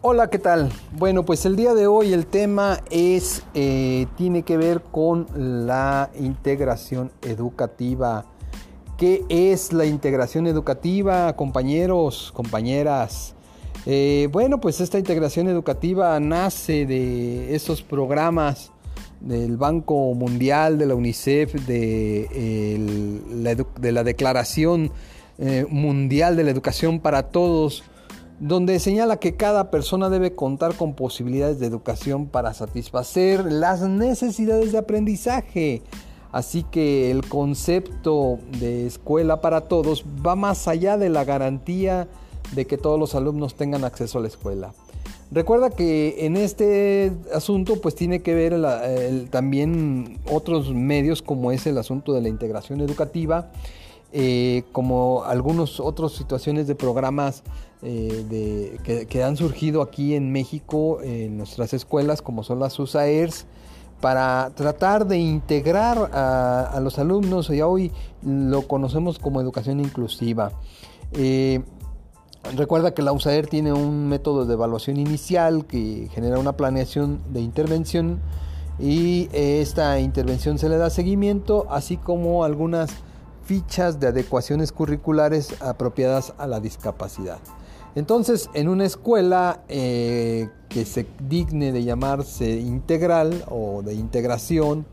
Hola, ¿qué tal? Bueno, pues el día de hoy el tema es, eh, tiene que ver con la integración educativa. ¿Qué es la integración educativa, compañeros, compañeras? Eh, bueno, pues esta integración educativa nace de esos programas del Banco Mundial, de la UNICEF, de, la, Declaración eh, Mundial de la Educación para Todos, donde señala que cada persona debe contar con posibilidades de educación para satisfacer las necesidades de aprendizaje. Así que el concepto de escuela para todos va más allá de la garantía de que todos los alumnos tengan acceso a la escuela. Recuerda que en este asunto pues tiene que ver también otros medios como es el asunto de la integración educativa, eh, como algunas otras situaciones de programas eh, que, han surgido aquí en México en nuestras escuelas como son las USAERS para tratar de integrar a, los alumnos y hoy lo conocemos como educación inclusiva. Eh, Recuerda que la USAER tiene un método de evaluación inicial que genera una planeación de intervención y esta intervención se le da seguimiento, así como algunas fichas de adecuaciones curriculares apropiadas a la discapacidad. Entonces, en una escuela eh, que se digne de llamarse integral o de integración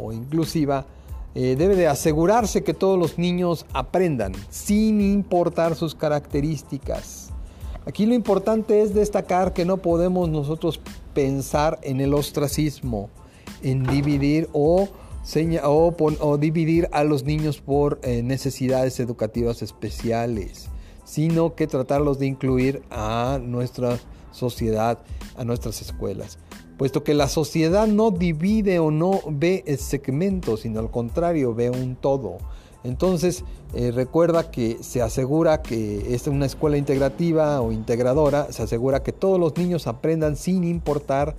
o inclusiva, eh, debe de asegurarse que todos los niños aprendan sin importar sus características. Aquí lo importante es destacar que no podemos nosotros pensar en el ostracismo, en dividir o, dividir a los niños por eh, necesidades educativas especiales, sino que tratarlos de incluir a nuestra sociedad, a nuestras escuelas puesto que la sociedad no divide o no ve el segmento, sino al contrario, ve un todo. Entonces, eh, recuerda que se asegura que es una escuela integrativa o integradora, se asegura que todos los niños aprendan sin importar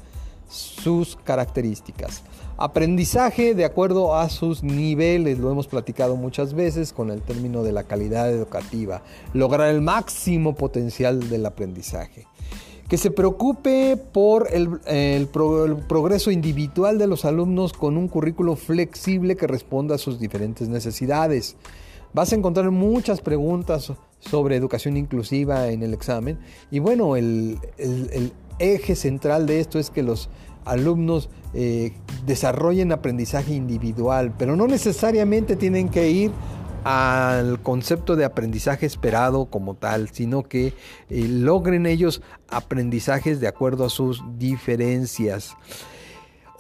sus características. Aprendizaje de acuerdo a sus niveles, lo hemos platicado muchas veces con el término de la calidad educativa, lograr el máximo potencial del aprendizaje. Que se preocupe por el, progreso individual de los alumnos con un currículo flexible que responda a sus diferentes necesidades. Vas a encontrar muchas preguntas sobre educación inclusiva en el examen. Y bueno, el, eje central de esto es que los alumnos eh, desarrollen aprendizaje individual, pero no necesariamente tienen que ir al concepto de aprendizaje esperado como tal, sino que eh, logren ellos aprendizajes de acuerdo a sus diferencias.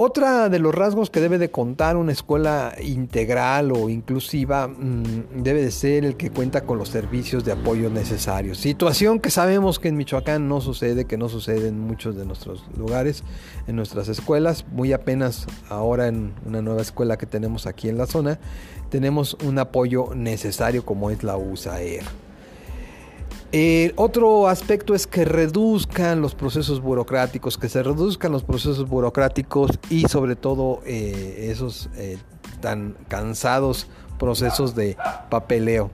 Otra de los rasgos que debe de contar una escuela integral o inclusiva mm, debe de ser el que cuenta con los servicios de apoyo necesarios. Situación que sabemos que en Michoacán no sucede, que no sucede en muchos de nuestros lugares, en nuestras escuelas. Muy apenas ahora en una nueva escuela que tenemos aquí en la zona, tenemos un apoyo necesario como es la USAER. El otro aspecto es que reduzcan los procesos burocráticos, que se reduzcan los procesos burocráticos y sobre todo eh, esos eh, tan cansados procesos de papeleo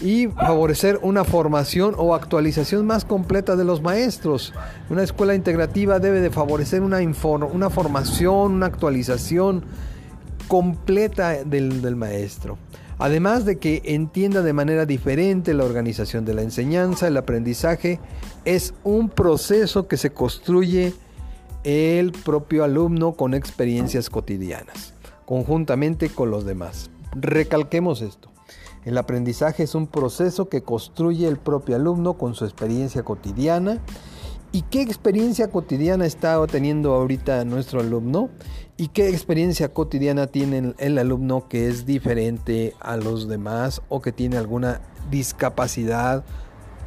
y favorecer una formación o actualización más completa de los maestros. Una escuela integrativa debe de favorecer una, una formación, una actualización completa del maestro. Además de que entienda de manera diferente la organización de la enseñanza, el aprendizaje es un proceso que se construye el propio alumno con experiencias cotidianas, conjuntamente con los demás. Recalquemos esto. El aprendizaje es un proceso que construye el propio alumno con su experiencia cotidiana. ¿Y qué experiencia cotidiana está teniendo ahorita nuestro alumno? ¿Y qué experiencia cotidiana tiene el alumno que es diferente a los demás o que tiene alguna discapacidad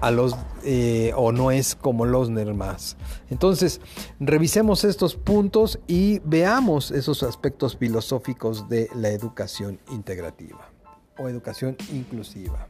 a los, eh, o no es como los demás? Entonces, revisemos estos puntos y veamos esos aspectos filosóficos de la educación integrativa o educación inclusiva.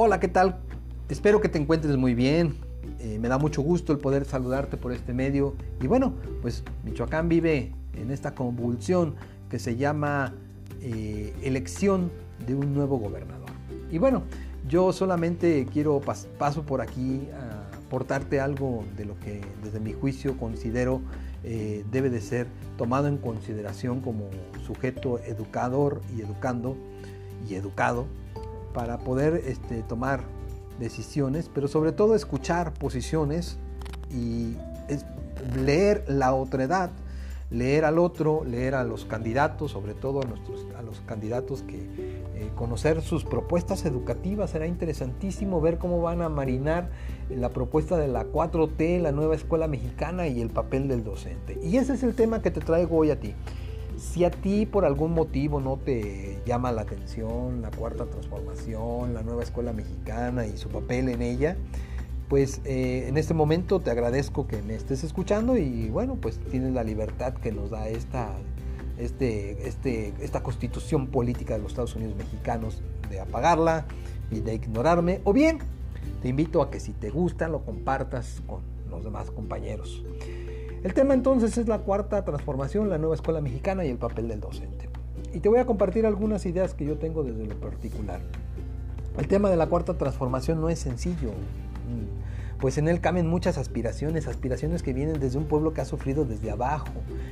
Hola, ¿qué tal? Espero que te encuentres muy bien. Eh, me da mucho gusto el poder saludarte por este medio. Y bueno, pues Michoacán vive en esta convulsión que se llama eh, elección de un nuevo gobernador. Y bueno, yo solamente quiero paso por aquí a aportarte algo de lo que desde mi juicio considero eh, debe de ser tomado en consideración como sujeto educador y educando y educado para poder este, tomar decisiones, pero sobre todo escuchar posiciones y leer la otredad, leer al otro, leer a los candidatos, sobre todo a, nuestros, a los candidatos que eh, conocer sus propuestas educativas. Será interesantísimo ver cómo van a marinar la propuesta de la 4T, la nueva escuela mexicana y el papel del docente. Y ese es el tema que te traigo hoy a ti. Si a ti por algún motivo no te llama la atención la cuarta transformación, la nueva escuela mexicana y su papel en ella, pues eh, en este momento te agradezco que me estés escuchando y bueno, pues tienes la libertad que nos da esta, este, este, esta constitución política de los Estados Unidos mexicanos de apagarla y de ignorarme, o bien te invito a que si te gusta lo compartas con los demás compañeros. El tema entonces es la cuarta transformación, la nueva escuela mexicana y el papel del docente. Y te voy a compartir algunas ideas que yo tengo desde lo particular. El tema de la cuarta transformación no es sencillo, pues en él caben muchas aspiraciones, aspiraciones que vienen desde un pueblo que ha sufrido desde abajo,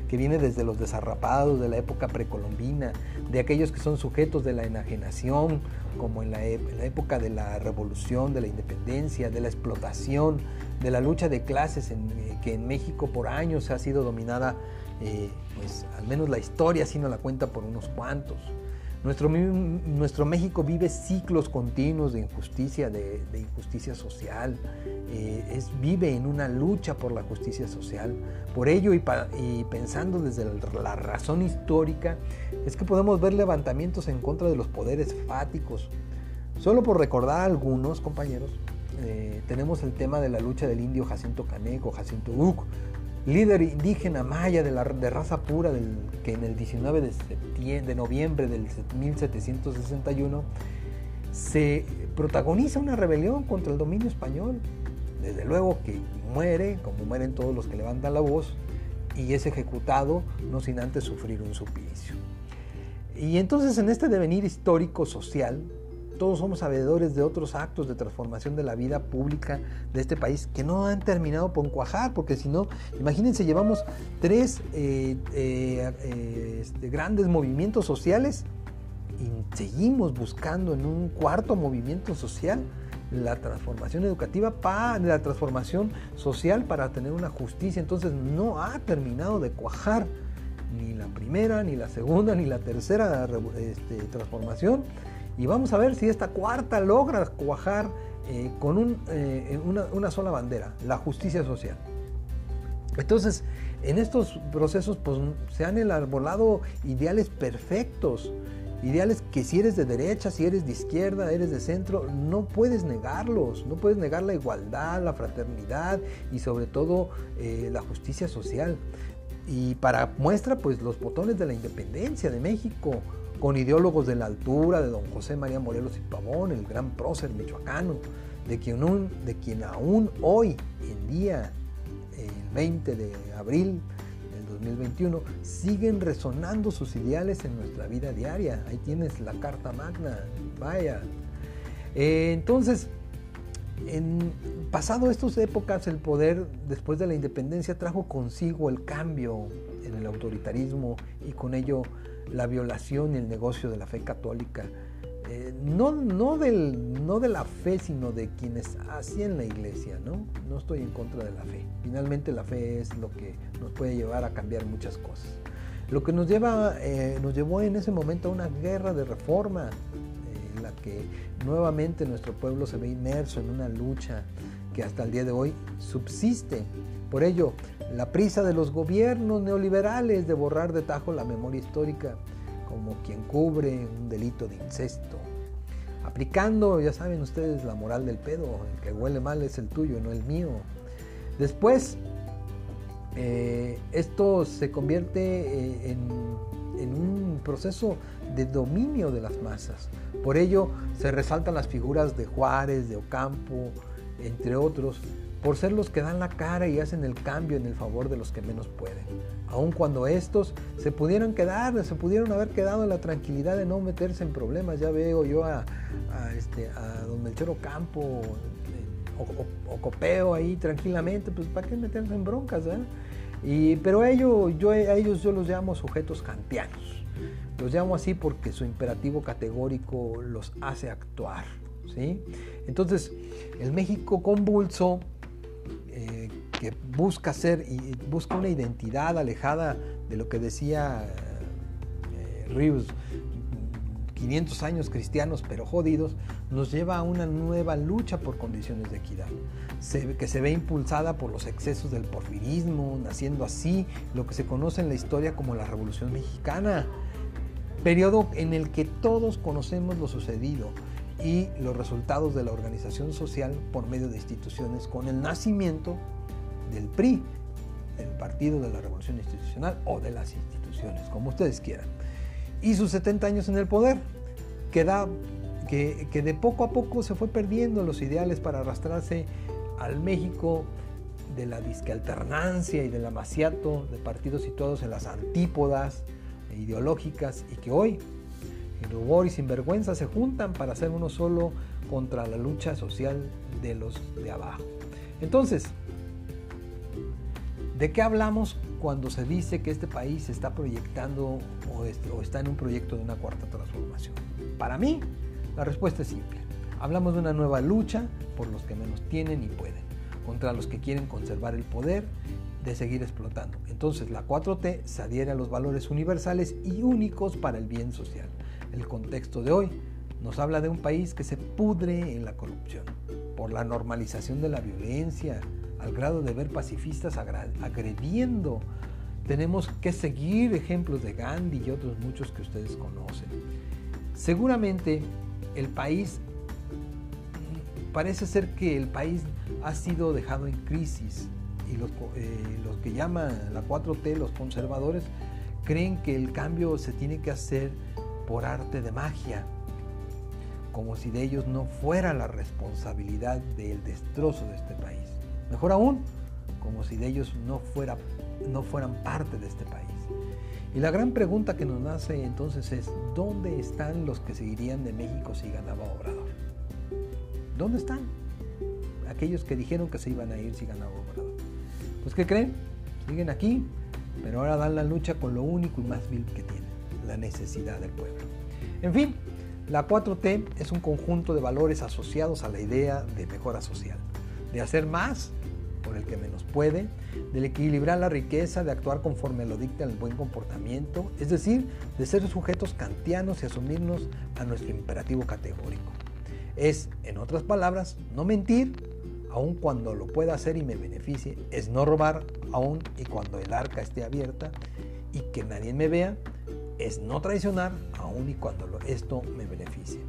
que viene desde los desarrapados de la época precolombina, de aquellos que son sujetos de la enajenación, como en la, época de la revolución, de la independencia, de la explotación, de la lucha de clases eh, que en México por años ha sido dominada, eh, pues al menos la historia si no la cuenta por unos cuantos. Nuestro, nuestro México vive ciclos continuos de injusticia, de, injusticia social, eh, es, vive en una lucha por la justicia social. Por ello y, pensando desde la razón histórica, es que podemos ver levantamientos en contra de los poderes fáticos. Solo por recordar algunos, compañeros, eh, tenemos el tema de la lucha del indio Jacinto Caneco, Jacinto Uc, líder indígena maya de, la, de raza pura del, que en el 19 de, de noviembre del 1761 se protagoniza una rebelión contra el dominio español. Desde luego que muere, como mueren todos los que levantan la voz, y es ejecutado no sin antes sufrir un suplicio. Y entonces en este devenir histórico social, todos somos sabedores de otros actos de transformación de la vida pública de este país que no han terminado por cuajar, porque si no, imagínense, llevamos tres eh, eh, eh, este, grandes movimientos sociales y seguimos buscando en un cuarto movimiento social la transformación educativa para la transformación social para tener una justicia. Entonces no ha terminado de cuajar ni la primera, ni la segunda, ni la tercera este, transformación y vamos a ver si esta cuarta logra cuajar eh, con eh, una, sola bandera, la justicia social. Entonces, en estos procesos pues, se han enarbolado ideales perfectos, ideales que si eres de derecha, si eres de izquierda, eres de centro, no puedes negarlos, no puedes negar la igualdad, la fraternidad y sobre todo eh, la justicia social. Y para muestra, pues los botones de la independencia de México, con ideólogos de la altura de don José María Morelos y Pavón, el gran prócer michoacano, de quien, aún hoy en día, el 20 de abril del 2021, siguen resonando sus ideales en nuestra vida diaria. Ahí tienes la Carta Magna, vaya. Eh, entonces, en pasado estas épocas, el poder después de la independencia trajo consigo el cambio en el autoritarismo y con ello la violación y el negocio de la fe católica, eh, no, no, del, no de la fe, sino de quienes hacían la iglesia, ¿no? No estoy en contra de la fe. Finalmente la fe es lo que nos puede llevar a cambiar muchas cosas. Lo que nos, lleva, eh, nos llevó en ese momento a una guerra de reforma, eh, en la que nuevamente nuestro pueblo se ve inmerso en una lucha que hasta el día de hoy subsiste. Por ello, la prisa de los gobiernos neoliberales de borrar de tajo la memoria histórica como quien cubre un delito de incesto, aplicando, ya saben ustedes, la moral del pedo, el que huele mal es el tuyo, no el mío. Después, eh, esto se convierte eh, en, en un proceso de dominio de las masas. Por ello se resaltan las figuras de Juárez, de Ocampo, entre otros, por ser los que dan la cara y hacen el cambio en el favor de los que menos pueden. Aun cuando estos se pudieran quedar, se pudieron haber quedado en la tranquilidad de no meterse en problemas. Ya veo yo a, este, a don Melchor Ocampo o, o, Copeo ahí tranquilamente, pues ¿para qué meterse en broncas? Eh? Y, pero ello, yo, a ellos yo los llamo sujetos kantianos. Los llamo así porque su imperativo categórico los hace actuar. ¿sí? Entonces, el México convulso eh, que busca ser y busca una identidad alejada de lo que decía eh, Rius, 500 años cristianos pero jodidos, nos lleva a una nueva lucha por condiciones de equidad, que se ve impulsada por los excesos del porfirismo, naciendo así lo que se conoce en la historia como la Revolución Mexicana, periodo en el que todos conocemos lo sucedido y los resultados de la organización social por medio de instituciones con el nacimiento del PRI, del Partido de la Revolución Institucional o de las instituciones, como ustedes quieran. Y sus 70 años en el poder, que, da, que, que de poco a poco se fue perdiendo los ideales para arrastrarse al México de la disque alternancia y del amaciato de partidos situados en las antípodas ideológicas y que hoy el rubor y sinvergüenza se juntan para hacer uno solo contra la lucha social de los de abajo. Entonces, ¿de qué hablamos cuando se dice que este país se está proyectando o, está en un proyecto de una cuarta transformación? Para mí, la respuesta es simple. Hablamos de una nueva lucha por los que menos tienen y pueden, contra los que quieren conservar el poder de seguir explotando. Entonces la 4T se adhiere a los valores universales y únicos para el bien social el contexto de hoy. Nos habla de un país que se pudre en la corrupción, por la normalización de la violencia, al grado de ver pacifistas agrediendo. Tenemos que seguir ejemplos de Gandhi y otros muchos que ustedes conocen. Seguramente el país, parece ser que el país ha sido dejado en crisis y los, eh, que llaman la 4T, los conservadores, creen que el cambio se tiene que hacer por arte de magia, como si de ellos no fuera la responsabilidad del destrozo de este país. Mejor aún, como si de ellos no, fuera, no fueran parte de este país. Y la gran pregunta que nos nace entonces es, ¿dónde están los que seguirían de México si ganaba Obrador? ¿Dónde están? Aquellos que dijeron que se iban a ir si ganaba Obrador. Pues ¿qué creen? Siguen aquí, pero ahora dan la lucha con lo único y más vil que tienen la necesidad del pueblo. En fin, la 4T es un conjunto de valores asociados a la idea de mejora social, de hacer más por el que menos puede, de equilibrar la riqueza, de actuar conforme lo dicta el buen comportamiento, es decir, de ser sujetos kantianos y asumirnos a nuestro imperativo categórico. Es, en otras palabras, no mentir, aun cuando lo pueda hacer y me beneficie, es no robar, aun y cuando el arca esté abierta y que nadie me vea, es no traicionar aun y cuando esto me beneficie.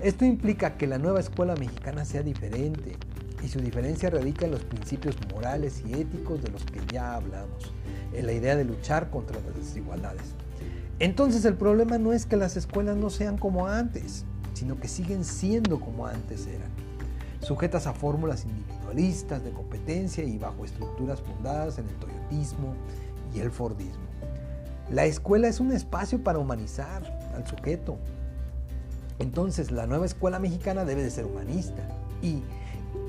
Esto implica que la nueva escuela mexicana sea diferente y su diferencia radica en los principios morales y éticos de los que ya hablamos, en la idea de luchar contra las desigualdades. Entonces el problema no es que las escuelas no sean como antes, sino que siguen siendo como antes eran, sujetas a fórmulas individualistas de competencia y bajo estructuras fundadas en el toyotismo y el fordismo. La escuela es un espacio para humanizar al sujeto. Entonces la nueva escuela mexicana debe de ser humanista. ¿Y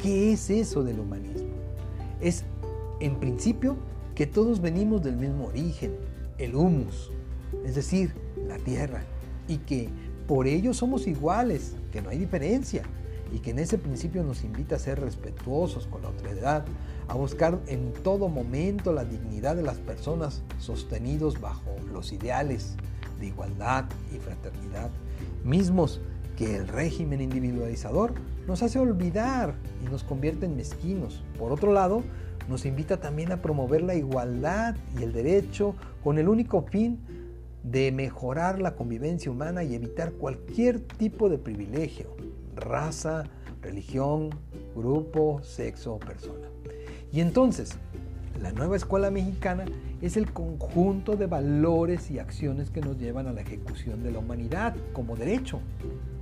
qué es eso del humanismo? Es, en principio, que todos venimos del mismo origen, el humus, es decir, la tierra, y que por ello somos iguales, que no hay diferencia, y que en ese principio nos invita a ser respetuosos con la otredad, a buscar en todo momento la dignidad de las personas sostenidos bajo los ideales de igualdad y fraternidad, mismos que el régimen individualizador nos hace olvidar y nos convierte en mezquinos. Por otro lado, nos invita también a promover la igualdad y el derecho con el único fin de mejorar la convivencia humana y evitar cualquier tipo de privilegio, raza, religión, grupo, sexo o persona. Y entonces, la nueva escuela mexicana es el conjunto de valores y acciones que nos llevan a la ejecución de la humanidad como derecho.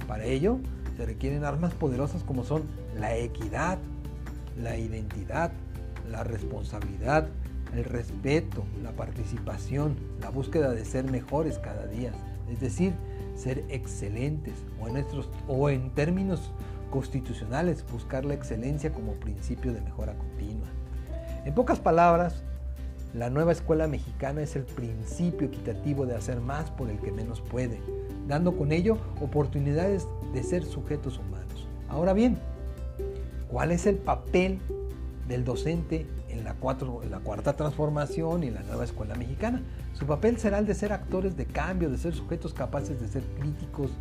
Para ello, se requieren armas poderosas como son la equidad, la identidad, la responsabilidad, el respeto, la participación, la búsqueda de ser mejores cada día, es decir, ser excelentes o en, o en términos constitucionales buscar la excelencia como principio de mejora continua. En pocas palabras, la nueva escuela mexicana es el principio equitativo de hacer más por el que menos puede, dando con ello oportunidades de ser sujetos humanos. Ahora bien, ¿cuál es el papel del docente en la, cuarta transformación y en la nueva escuela mexicana. Su papel será el de ser actores de cambio, de ser sujetos capaces de ser críticos,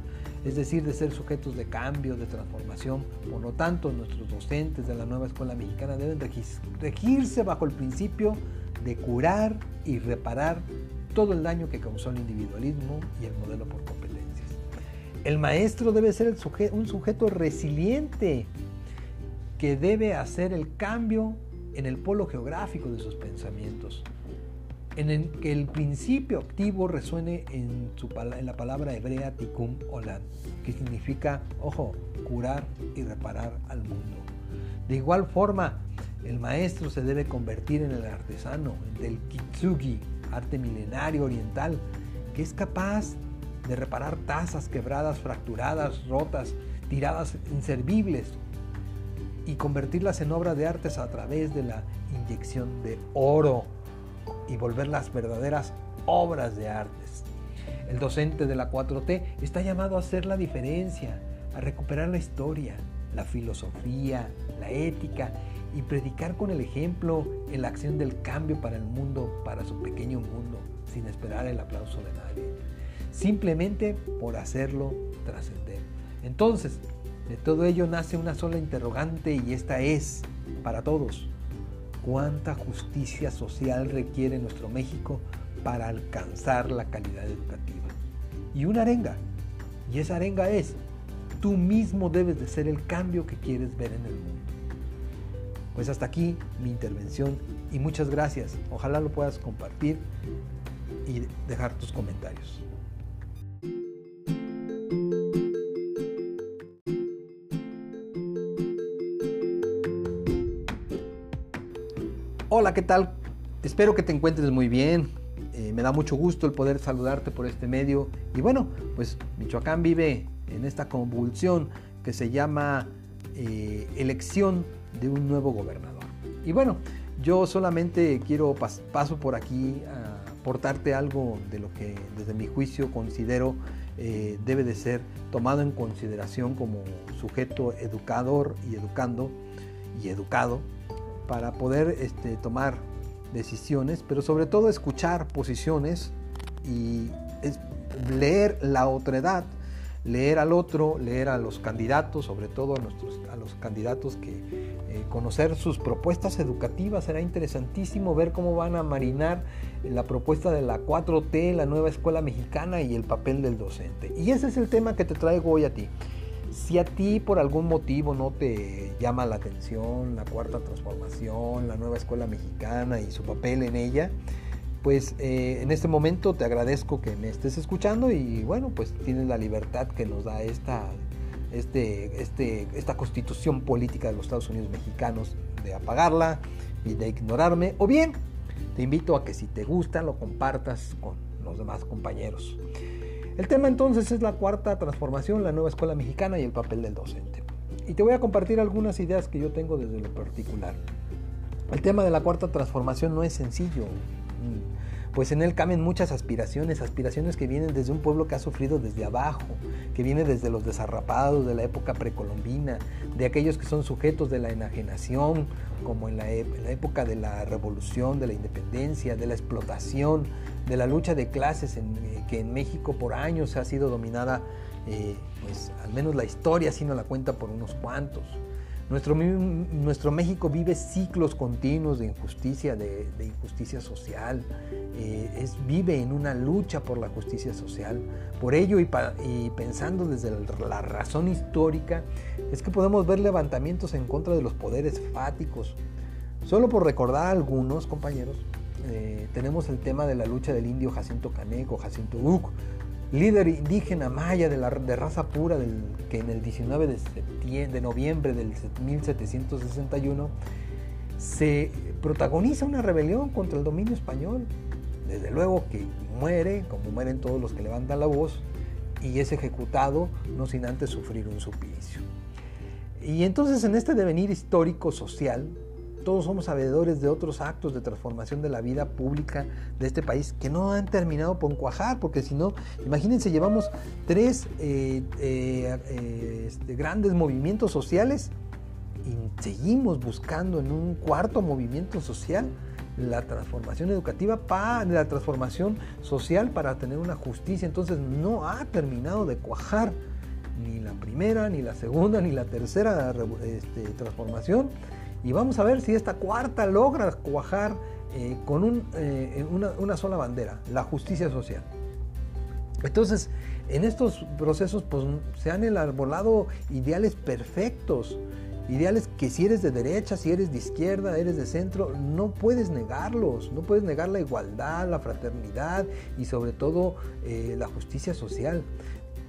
es decir, de ser sujetos de cambio, de transformación. Por lo tanto, nuestros docentes de la nueva escuela mexicana deben regirse bajo el principio de curar y reparar todo el daño que causó el individualismo y el modelo por competencias. El maestro debe ser un sujeto resiliente que debe hacer el cambio en el polo geográfico de sus pensamientos, en el que el principio activo resuene en, la palabra hebrea tikkun olam, que significa, ojo, curar y reparar al mundo. De igual forma, el maestro se debe convertir en el artesano, del kitsugi, arte milenario oriental, que es capaz de reparar tazas quebradas, fracturadas, rotas, tiradas inservibles, y convertirlas en obras de artes a través de la inyección de oro y volverlas verdaderas obras de artes. El docente de la 4T está llamado a hacer la diferencia, a recuperar la historia, la filosofía, la ética y predicar con el ejemplo en la acción del cambio para el mundo, para su pequeño mundo, sin esperar el aplauso de nadie. Simplemente por hacerlo trascender. Entonces, de todo ello nace una sola interrogante y esta es, para todos, ¿cuánta justicia social requiere nuestro México para alcanzar la calidad educativa? Y una arenga, y esa arenga es, tú mismo debes de ser el cambio que quieres ver en el mundo. Pues hasta aquí mi intervención y muchas gracias. Ojalá lo puedas compartir y dejar tus comentarios. Hola, ¿qué tal? Espero que te encuentres muy bien. Eh, me da mucho gusto el poder saludarte por este medio. Y bueno, pues Michoacán vive en esta convulsión que se llama eh, elección de un nuevo gobernador. Y bueno, yo solamente quiero paso por aquí a aportarte algo de lo que desde mi juicio considero eh, debe de ser tomado en consideración como sujeto educador y educando y educado para poder este, tomar decisiones, pero sobre todo escuchar posiciones y leer la otredad, leer al otro, leer a los candidatos, sobre todo a, nuestros, a los candidatos que eh, conocer sus propuestas educativas. Será interesantísimo ver cómo van a marinar la propuesta de la 4T, la nueva escuela mexicana y el papel del docente. Y ese es el tema que te traigo hoy a ti. Si a ti por algún motivo no te llama la atención la cuarta transformación, la nueva escuela mexicana y su papel en ella, pues eh, en este momento te agradezco que me estés escuchando y bueno, pues tienes la libertad que nos da esta, este, este, esta constitución política de los Estados Unidos mexicanos de apagarla y de ignorarme, o bien te invito a que si te gusta lo compartas con los demás compañeros. El tema entonces es la cuarta transformación, la nueva escuela mexicana y el papel del docente. Y te voy a compartir algunas ideas que yo tengo desde lo particular. El tema de la cuarta transformación no es sencillo, pues en él caben muchas aspiraciones, aspiraciones que vienen desde un pueblo que ha sufrido desde abajo, que viene desde los desarrapados de la época precolombina, de aquellos que son sujetos de la enajenación, como en la, época de la revolución, de la independencia, de la explotación, de la lucha de clases eh, que en México por años ha sido dominada, eh, pues al menos la historia si no la cuenta por unos cuantos. Nuestro, nuestro México vive ciclos continuos de injusticia, de, injusticia social, eh, es, vive en una lucha por la justicia social. Por ello y, y pensando desde la razón histórica, es que podemos ver levantamientos en contra de los poderes fáticos. Solo por recordar algunos, compañeros, eh, tenemos el tema de la lucha del indio Jacinto Caneco, Jacinto Uc, líder indígena maya de, la, de raza pura del, que en el 19 de, noviembre del 1761 se protagoniza una rebelión contra el dominio español. Desde luego que muere, como mueren todos los que levantan la voz, y es ejecutado no sin antes sufrir un suplicio. Y entonces en este devenir histórico social, todos somos sabedores de otros actos de transformación de la vida pública de este país que no han terminado por cuajar, porque si no, imagínense, llevamos tres eh, eh, eh, este, grandes movimientos sociales y seguimos buscando en un cuarto movimiento social la transformación educativa para la transformación social para tener una justicia. Entonces no ha terminado de cuajar ni la primera, ni la segunda, ni la tercera este, transformación. Y vamos a ver si esta cuarta logra cuajar eh, con eh, una, sola bandera, la justicia social. Entonces, en estos procesos pues, se han elaborado ideales perfectos, ideales que si eres de derecha, si eres de izquierda, eres de centro, no puedes negarlos, no puedes negar la igualdad, la fraternidad y sobre todo eh, la justicia social.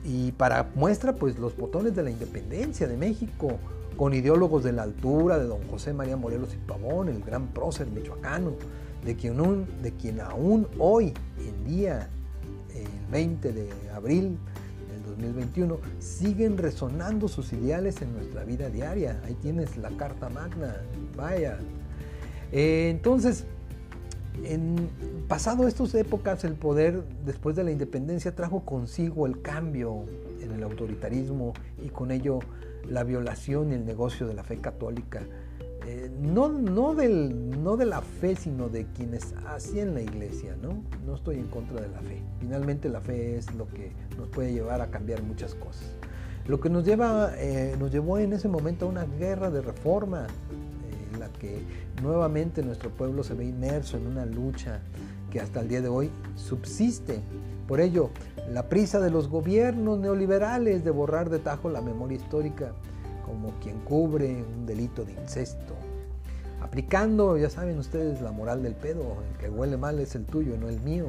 Y para muestra, pues los botones de la independencia de México, con ideólogos de la altura de don José María Morelos y Pavón, el gran prócer michoacano, de quien, aún hoy en día, el 20 de abril del 2021, siguen resonando sus ideales en nuestra vida diaria. Ahí tienes la Carta Magna, vaya. Eh, entonces, en pasado estas épocas, el poder después de la independencia trajo consigo el cambio en el autoritarismo y con ello la violación y el negocio de la fe católica, eh, no, no, del, no de la fe, sino de quienes hacían la iglesia, ¿no? No estoy en contra de la fe. Finalmente la fe es lo que nos puede llevar a cambiar muchas cosas. Lo que nos, lleva, eh, nos llevó en ese momento a una guerra de reforma, eh, en la que nuevamente nuestro pueblo se ve inmerso en una lucha que hasta el día de hoy subsiste. Por ello, la prisa de los gobiernos neoliberales de borrar de tajo la memoria histórica como quien cubre un delito de incesto, aplicando, ya saben ustedes, la moral del pedo, el que huele mal es el tuyo, no el mío.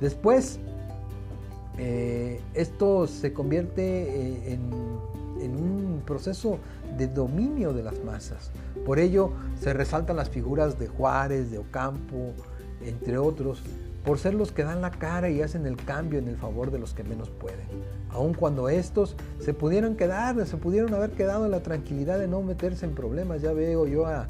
Después, eh, esto se convierte eh, en, en un proceso de dominio de las masas. Por ello se resaltan las figuras de Juárez, de Ocampo, entre otros, por ser los que dan la cara y hacen el cambio en el favor de los que menos pueden. Aun cuando estos se pudieran quedar, se pudieron haber quedado en la tranquilidad de no meterse en problemas. Ya veo yo a,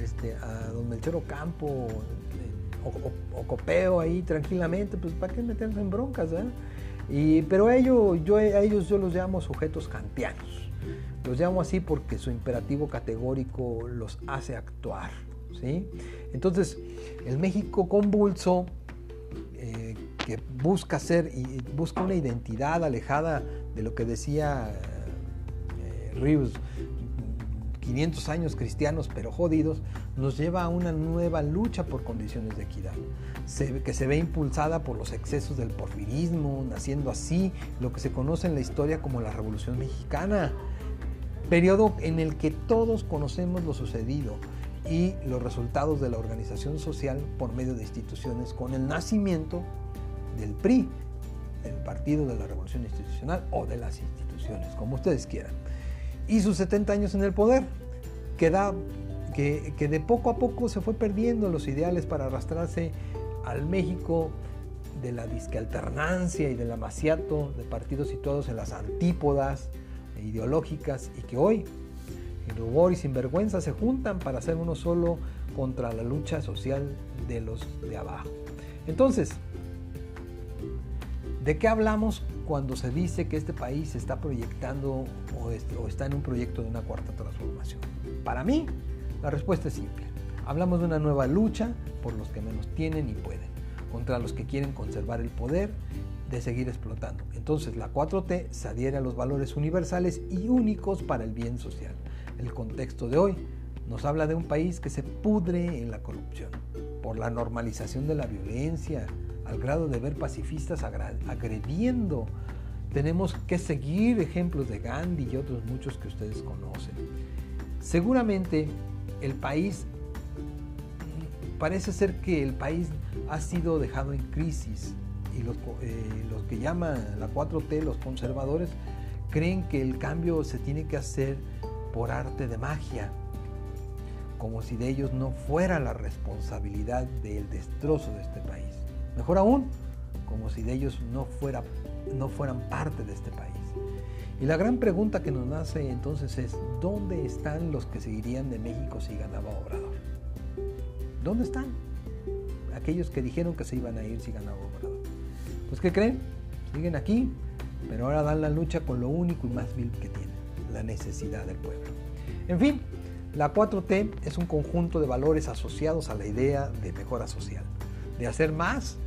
este, a don Melchor Campo eh, o, Copeo ahí tranquilamente, pues ¿para qué meterse en broncas? Eh? Y, pero a ellos, yo, a ellos yo los llamo sujetos kantianos. Los llamo así porque su imperativo categórico los hace actuar. ¿sí? Entonces, el México convulso eh, que busca ser y busca una identidad alejada de lo que decía eh, Rius, 500 años cristianos pero jodidos, nos lleva a una nueva lucha por condiciones de equidad, que se ve impulsada por los excesos del porfirismo, naciendo así lo que se conoce en la historia como la Revolución Mexicana, periodo en el que todos conocemos lo sucedido, y los resultados de la organización social por medio de instituciones con el nacimiento del PRI, del Partido de la Revolución Institucional o de las instituciones, como ustedes quieran. Y sus 70 años en el poder, que, que, que de poco a poco se fue perdiendo los ideales para arrastrarse al México de la disque alternancia y del amaciato de partidos situados en las antípodas ideológicas y que hoy rubor y sinvergüenza se juntan para hacer uno solo contra la lucha social de los de abajo. Entonces, ¿de qué hablamos cuando se dice que este país se está proyectando o, está en un proyecto de una cuarta transformación? Para mí, la respuesta es simple. Hablamos de una nueva lucha por los que menos tienen y pueden, contra los que quieren conservar el poder de seguir explotando. Entonces la 4T se adhiere a los valores universales y únicos para el bien social el contexto de hoy. Nos habla de un país que se pudre en la corrupción, por la normalización de la violencia, al grado de ver pacifistas agrediendo. Tenemos que seguir ejemplos de Gandhi y otros muchos que ustedes conocen. Seguramente el país, parece ser que el país ha sido dejado en crisis y los, eh, los que llaman la 4T, los conservadores, creen que el cambio se tiene que hacer por arte de magia, como si de ellos no fuera la responsabilidad del destrozo de este país. Mejor aún, como si de ellos no, fuera, no fueran parte de este país. Y la gran pregunta que nos nace entonces es, ¿dónde están los que seguirían de México si ganaba Obrador? ¿Dónde están? Aquellos que dijeron que se iban a ir si ganaba Obrador. Pues ¿qué creen? Siguen aquí, pero ahora dan la lucha con lo único y más vil que tienen, la necesidad del pueblo. En fin, la 4T es un conjunto de valores asociados a la idea de mejora social, de hacer más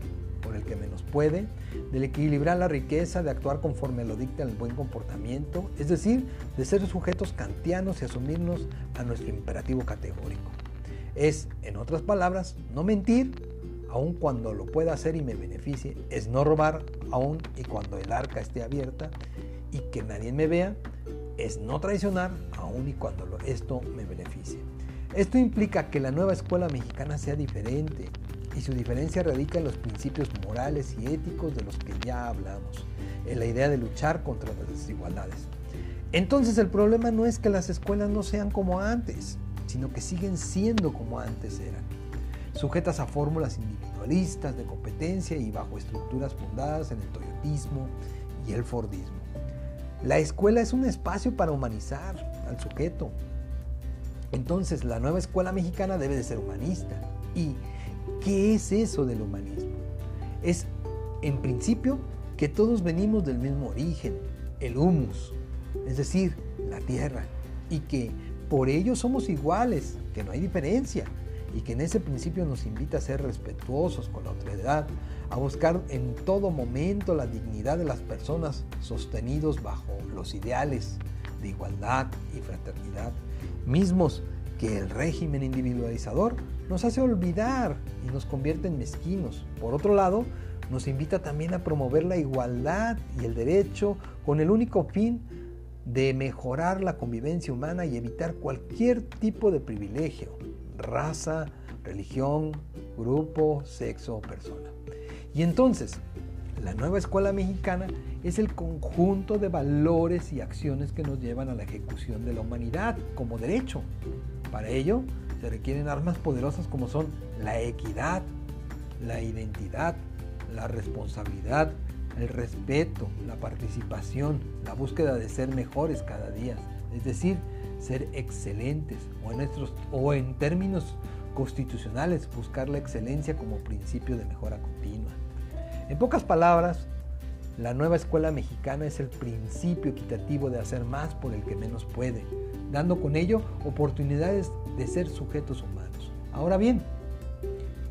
por el que menos puede, de equilibrar la riqueza, de actuar conforme lo dicta el buen comportamiento, es decir, de ser sujetos kantianos y asumirnos a nuestro imperativo categórico. Es, en otras palabras, no mentir, aun cuando lo pueda hacer y me beneficie, es no robar, aun y cuando el arca esté abierta y que nadie me vea, es no traicionar, aun y cuando esto me beneficie. Esto implica que la nueva escuela mexicana sea diferente, y su diferencia radica en los principios morales y éticos de los que ya hablamos, en la idea de luchar contra las desigualdades. Entonces el problema no es que las escuelas no sean como antes, sino que siguen siendo como antes eran, sujetas a fórmulas individualistas de competencia y bajo estructuras fundadas en el toyotismo y el fordismo. La escuela es un espacio para humanizar al sujeto. Entonces la nueva escuela mexicana debe de ser humanista y ¿Qué es eso del humanismo? Es, en principio, que todos venimos del mismo origen, el humus, es decir, la tierra, y que por ello somos iguales, que no hay diferencia, y que en ese principio nos invita a ser respetuosos con la otredad, a buscar en todo momento la dignidad de las personas sostenidos bajo los ideales de igualdad y fraternidad, mismos que el régimen individualizador nos hace olvidar y nos convierte en mezquinos. Por otro lado, nos invita también a promover la igualdad y el derecho con el único fin de mejorar la convivencia humana y evitar cualquier tipo de privilegio, raza, religión, grupo, sexo o persona. Y entonces, la nueva escuela mexicana es el conjunto de valores y acciones que nos llevan a la ejecución de la humanidad como derecho. Para ello, se requieren armas poderosas como son la equidad, la identidad, la responsabilidad, el respeto, la participación, la búsqueda de ser mejores cada día, es decir, ser excelentes o en, o en términos constitucionales buscar la excelencia como principio de mejora continua. En pocas palabras, la nueva escuela mexicana es el principio equitativo de hacer más por el que menos puede, dando con ello oportunidades de ser sujetos humanos. Ahora bien,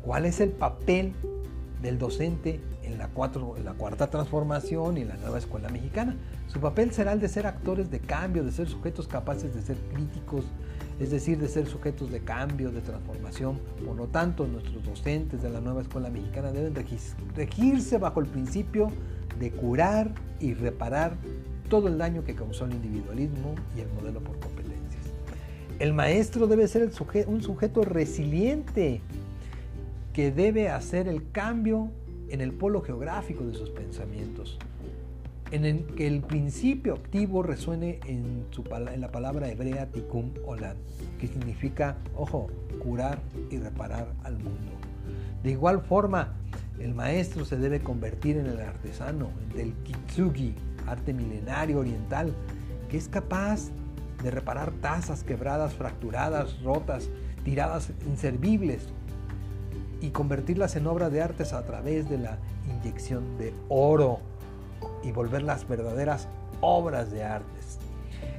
¿cuál es el papel del docente en la, en la cuarta transformación y en la nueva escuela mexicana? Su papel será el de ser actores de cambio, de ser sujetos capaces de ser críticos, es decir, de ser sujetos de cambio, de transformación. Por lo tanto, nuestros docentes de la nueva escuela mexicana deben regirse bajo el principio de curar y reparar todo el daño que causó el individualismo y el modelo por competencias. El maestro debe ser un sujeto resiliente que debe hacer el cambio en el polo geográfico de sus pensamientos, en el que el principio activo resuene en, la palabra hebrea tikkun olam, que significa, ojo, curar y reparar al mundo. De igual forma, el maestro se debe convertir en el artesano, del kitsugi, arte milenario oriental, que es capaz de reparar tazas quebradas, fracturadas, rotas, tiradas inservibles y convertirlas en obras de artes a través de la inyección de oro y volverlas verdaderas obras de artes.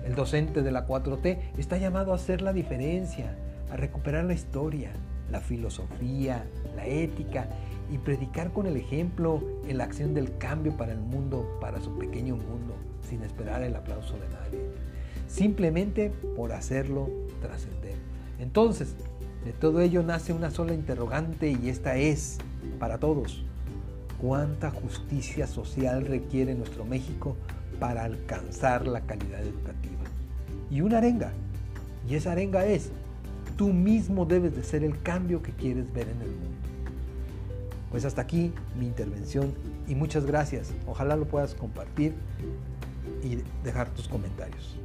El docente de la 4T está llamado a hacer la diferencia, a recuperar la historia, la filosofía, la ética y predicar con el ejemplo en la acción del cambio para el mundo, para su pequeño mundo, sin esperar el aplauso de nadie. Simplemente por hacerlo trascender. Entonces, de todo ello nace una sola interrogante y esta es, para todos, ¿cuánta justicia social requiere nuestro México para alcanzar la calidad educativa? Y una arenga, y esa arenga es, tú mismo debes de ser el cambio que quieres ver en el mundo. Pues hasta aquí mi intervención y muchas gracias. Ojalá lo puedas compartir y dejar tus comentarios.